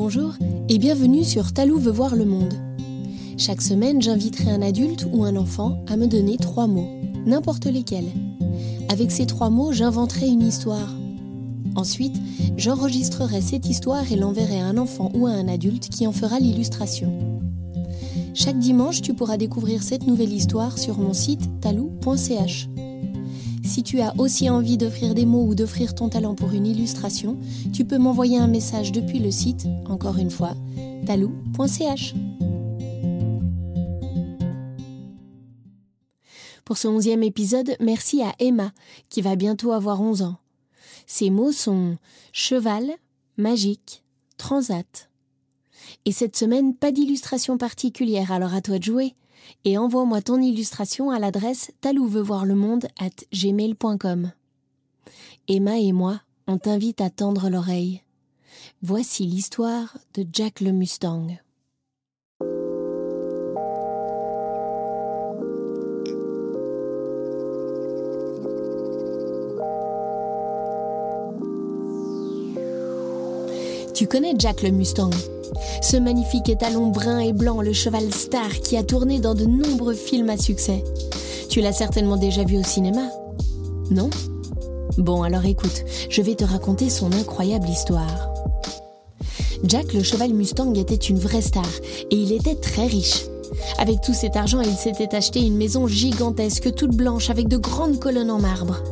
Bonjour et bienvenue sur Talou veut voir le monde. Chaque semaine, j'inviterai un adulte ou un enfant à me donner trois mots, n'importe lesquels. Avec ces trois mots, j'inventerai une histoire. Ensuite, j'enregistrerai cette histoire et l'enverrai à un enfant ou à un adulte qui en fera l'illustration. Chaque dimanche, tu pourras découvrir cette nouvelle histoire sur mon site talou.ch. Si tu as aussi envie d'offrir des mots ou d'offrir ton talent pour une illustration, tu peux m'envoyer un message depuis le site, encore une fois, talou.ch. Pour ce onzième épisode, merci à Emma, qui va bientôt avoir 11 ans. Ses mots sont cheval, magique, transat. Et cette semaine, pas d'illustration particulière, alors à toi de jouer et envoie-moi ton illustration à l'adresse gmail.com. Emma et moi, on t'invite à tendre l'oreille. Voici l'histoire de Jack le Mustang. Tu connais Jack le Mustang? Ce magnifique étalon brun et blanc, le cheval star qui a tourné dans de nombreux films à succès. Tu l'as certainement déjà vu au cinéma Non? Bon, alors écoute, je vais te raconter son incroyable histoire. Jack le cheval Mustang était une vraie star et il était très riche. Avec tout cet argent, il s'était acheté une maison gigantesque, toute blanche, avec de grandes colonnes en marbre.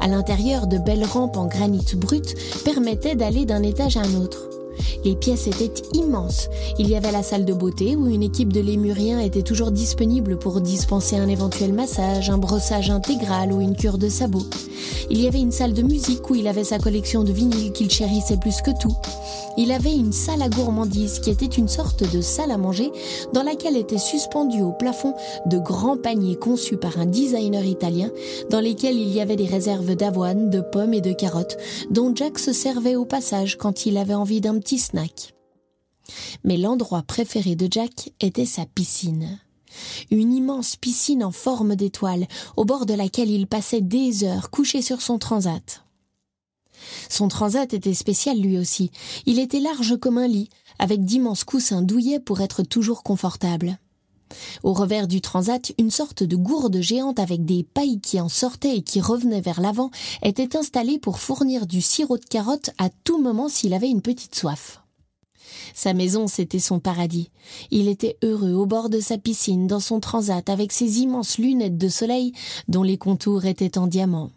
À l'intérieur, de belles rampes en granit brut permettaient d'aller d'un étage à un autre. Les pièces étaient immenses. Il y avait la salle de beauté où une équipe de lémuriens était toujours disponible pour dispenser un éventuel massage, un brossage intégral ou une cure de sabot. Il y avait une salle de musique où il avait sa collection de vinyles qu'il chérissait plus que tout. Il avait une salle à gourmandise qui était une sorte de salle à manger dans laquelle étaient suspendus au plafond de grands paniers conçus par un designer italien dans lesquels il y avait des réserves d'avoine, de pommes et de carottes dont Jack se servait au passage quand il avait envie d'un petit snack. Mais l'endroit préféré de Jack était sa piscine. Une immense piscine en forme d'étoile, au bord de laquelle il passait des heures couché sur son transat. Son transat était spécial lui aussi. Il était large comme un lit, avec d'immenses coussins douillets pour être toujours confortable. Au revers du transat, une sorte de gourde géante avec des pailles qui en sortaient et qui revenaient vers l'avant était installée pour fournir du sirop de carotte à tout moment s'il avait une petite soif. Sa maison, c'était son paradis. Il était heureux au bord de sa piscine, dans son transat, avec ses immenses lunettes de soleil dont les contours étaient en diamant.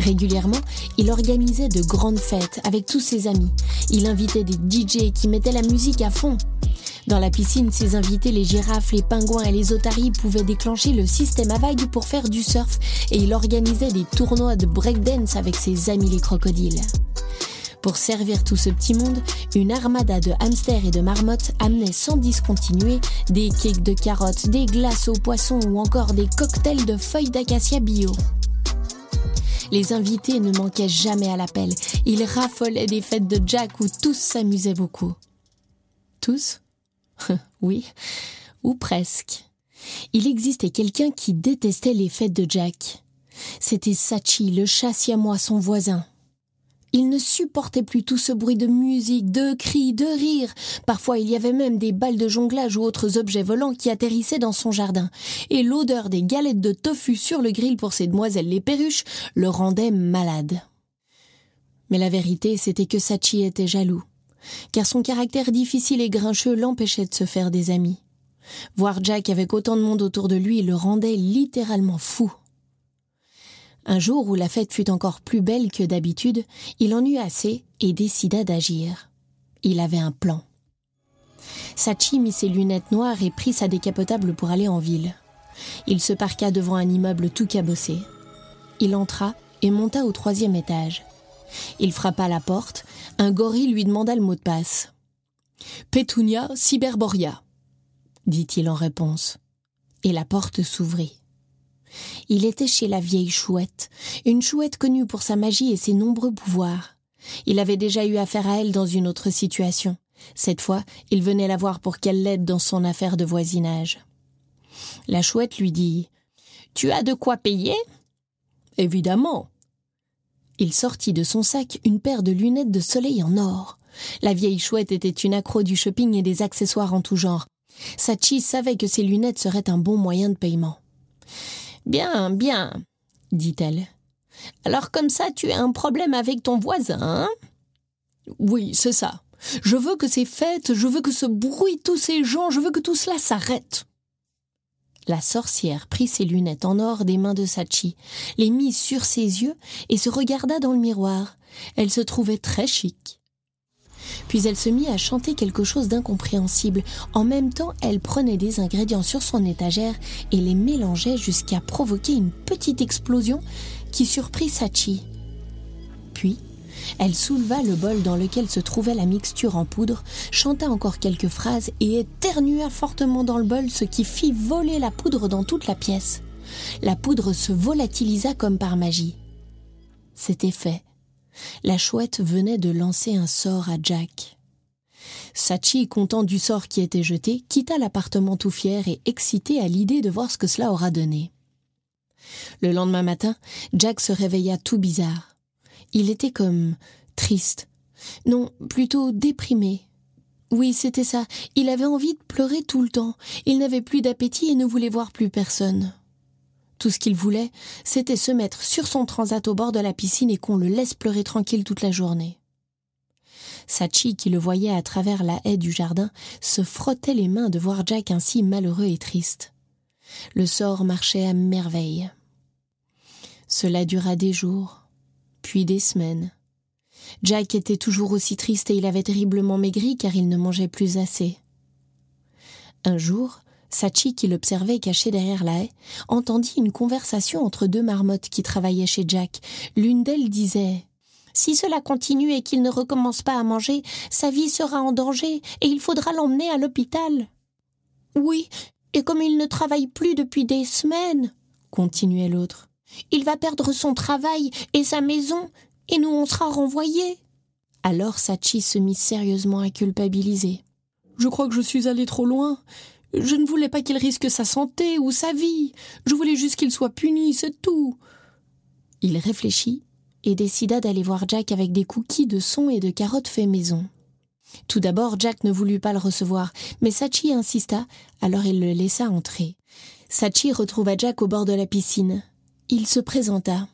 Régulièrement, il organisait de grandes fêtes avec tous ses amis. Il invitait des DJ qui mettaient la musique à fond. Dans la piscine, ses invités, les girafes, les pingouins et les otaries, pouvaient déclencher le système à vagues pour faire du surf et il organisait des tournois de breakdance avec ses amis les crocodiles. Pour servir tout ce petit monde, une armada de hamsters et de marmottes amenait sans discontinuer des cakes de carottes, des glaces aux poissons ou encore des cocktails de feuilles d'acacia bio. Les invités ne manquaient jamais à l'appel. Ils raffolaient des fêtes de Jack où tous s'amusaient beaucoup. Tous? Oui, ou presque. Il existait quelqu'un qui détestait les fêtes de Jack. C'était Sachi, le chat siamois, son voisin. Il ne supportait plus tout ce bruit de musique, de cris, de rires. Parfois il y avait même des balles de jonglage ou autres objets volants qui atterrissaient dans son jardin. Et l'odeur des galettes de tofu sur le grill pour ces demoiselles les perruches le rendait malade. Mais la vérité, c'était que Sachi était jaloux. Car son caractère difficile et grincheux l'empêchait de se faire des amis. Voir Jack avec autant de monde autour de lui le rendait littéralement fou. Un jour où la fête fut encore plus belle que d'habitude, il en eut assez et décida d'agir. Il avait un plan. Sachi mit ses lunettes noires et prit sa décapotable pour aller en ville. Il se parqua devant un immeuble tout cabossé. Il entra et monta au troisième étage. Il frappa à la porte. Un gorille lui demanda le mot de passe. Petunia cyberboria, dit-il en réponse. Et la porte s'ouvrit. Il était chez la vieille chouette, une chouette connue pour sa magie et ses nombreux pouvoirs. Il avait déjà eu affaire à elle dans une autre situation. Cette fois, il venait la voir pour qu'elle l'aide dans son affaire de voisinage. La chouette lui dit Tu as de quoi payer? Évidemment. Il sortit de son sac une paire de lunettes de soleil en or. La vieille chouette était une accro du shopping et des accessoires en tout genre. Sachi savait que ses lunettes seraient un bon moyen de paiement. Bien, bien, dit-elle. Alors comme ça, tu as un problème avec ton voisin, hein? Oui, c'est ça. Je veux que ces fêtes, je veux que ce bruit, tous ces gens, je veux que tout cela s'arrête. La sorcière prit ses lunettes en or des mains de Sachi, les mit sur ses yeux et se regarda dans le miroir. Elle se trouvait très chic. Puis elle se mit à chanter quelque chose d'incompréhensible. En même temps, elle prenait des ingrédients sur son étagère et les mélangeait jusqu'à provoquer une petite explosion qui surprit Sachi. Puis, elle souleva le bol dans lequel se trouvait la mixture en poudre, chanta encore quelques phrases et éternua fortement dans le bol, ce qui fit voler la poudre dans toute la pièce. La poudre se volatilisa comme par magie. C'était fait. La chouette venait de lancer un sort à Jack. Sachi, content du sort qui était jeté, quitta l'appartement tout fier et excité à l'idée de voir ce que cela aura donné. Le lendemain matin, Jack se réveilla tout bizarre. Il était comme triste. Non, plutôt déprimé. Oui, c'était ça. Il avait envie de pleurer tout le temps. Il n'avait plus d'appétit et ne voulait voir plus personne. Tout ce qu'il voulait, c'était se mettre sur son transat au bord de la piscine et qu'on le laisse pleurer tranquille toute la journée. Sachi, qui le voyait à travers la haie du jardin, se frottait les mains de voir Jack ainsi malheureux et triste. Le sort marchait à merveille. Cela dura des jours, puis des semaines. Jack était toujours aussi triste et il avait terriblement maigri car il ne mangeait plus assez. Un jour, Sachi, qui l'observait caché derrière la haie, entendit une conversation entre deux marmottes qui travaillaient chez Jack. L'une d'elles disait Si cela continue et qu'il ne recommence pas à manger, sa vie sera en danger et il faudra l'emmener à l'hôpital. Oui, et comme il ne travaille plus depuis des semaines, continuait l'autre, il va perdre son travail et sa maison, et nous on sera renvoyés. Alors Sachi se mit sérieusement à culpabiliser. Je crois que je suis allé trop loin. Je ne voulais pas qu'il risque sa santé ou sa vie. Je voulais juste qu'il soit puni, c'est tout. Il réfléchit et décida d'aller voir Jack avec des cookies de son et de carottes fait maison. Tout d'abord, Jack ne voulut pas le recevoir, mais Sachi insista, alors il le laissa entrer. Sachi retrouva Jack au bord de la piscine. Il se présenta.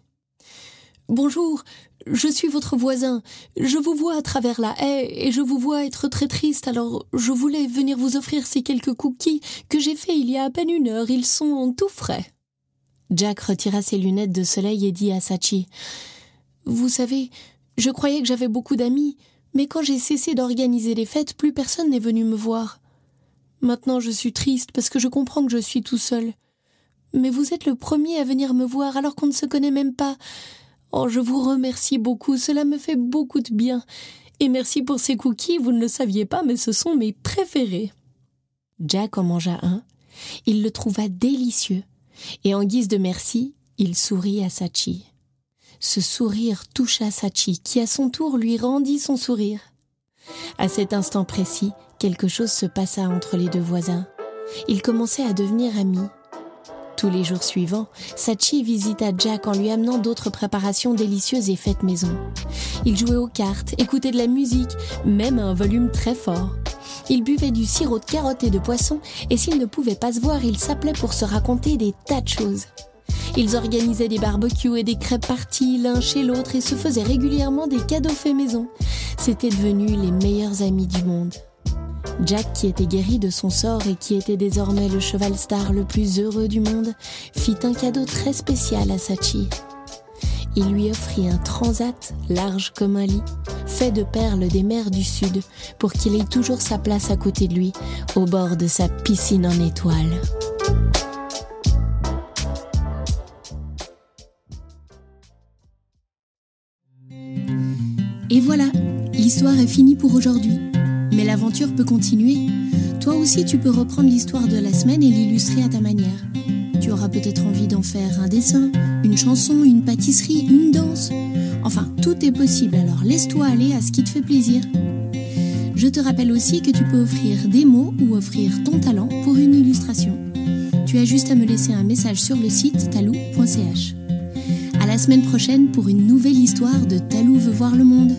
Bonjour, je suis votre voisin. Je vous vois à travers la haie et je vous vois être très triste, alors je voulais venir vous offrir ces quelques cookies que j'ai faits il y a à peine une heure. Ils sont tout frais. Jack retira ses lunettes de soleil et dit à Sachi Vous savez, je croyais que j'avais beaucoup d'amis, mais quand j'ai cessé d'organiser les fêtes, plus personne n'est venu me voir. Maintenant je suis triste parce que je comprends que je suis tout seul. Mais vous êtes le premier à venir me voir alors qu'on ne se connaît même pas. Oh, je vous remercie beaucoup, cela me fait beaucoup de bien. Et merci pour ces cookies, vous ne le saviez pas, mais ce sont mes préférés. Jack en mangea un. Il le trouva délicieux. Et en guise de merci, il sourit à Sachi. Ce sourire toucha Sachi, qui à son tour lui rendit son sourire. À cet instant précis, quelque chose se passa entre les deux voisins. Ils commençaient à devenir amis. Tous les jours suivants, Sachi visita Jack en lui amenant d'autres préparations délicieuses et faites maison. Il jouait aux cartes, écoutait de la musique, même à un volume très fort. Il buvait du sirop de carottes et de poisson, et s'ils ne pouvaient pas se voir, ils s'appelaient pour se raconter des tas de choses. Ils organisaient des barbecues et des crêpes parties l'un chez l'autre et se faisaient régulièrement des cadeaux faits maison. C'étaient devenus les meilleurs amis du monde. Jack, qui était guéri de son sort et qui était désormais le cheval star le plus heureux du monde, fit un cadeau très spécial à Sachi. Il lui offrit un transat large comme un lit, fait de perles des mers du Sud, pour qu'il ait toujours sa place à côté de lui, au bord de sa piscine en étoiles. Et voilà, l'histoire est finie pour aujourd'hui. Mais l'aventure peut continuer. Toi aussi, tu peux reprendre l'histoire de la semaine et l'illustrer à ta manière. Tu auras peut-être envie d'en faire un dessin, une chanson, une pâtisserie, une danse. Enfin, tout est possible, alors laisse-toi aller à ce qui te fait plaisir. Je te rappelle aussi que tu peux offrir des mots ou offrir ton talent pour une illustration. Tu as juste à me laisser un message sur le site talou.ch. À la semaine prochaine pour une nouvelle histoire de Talou veut voir le monde.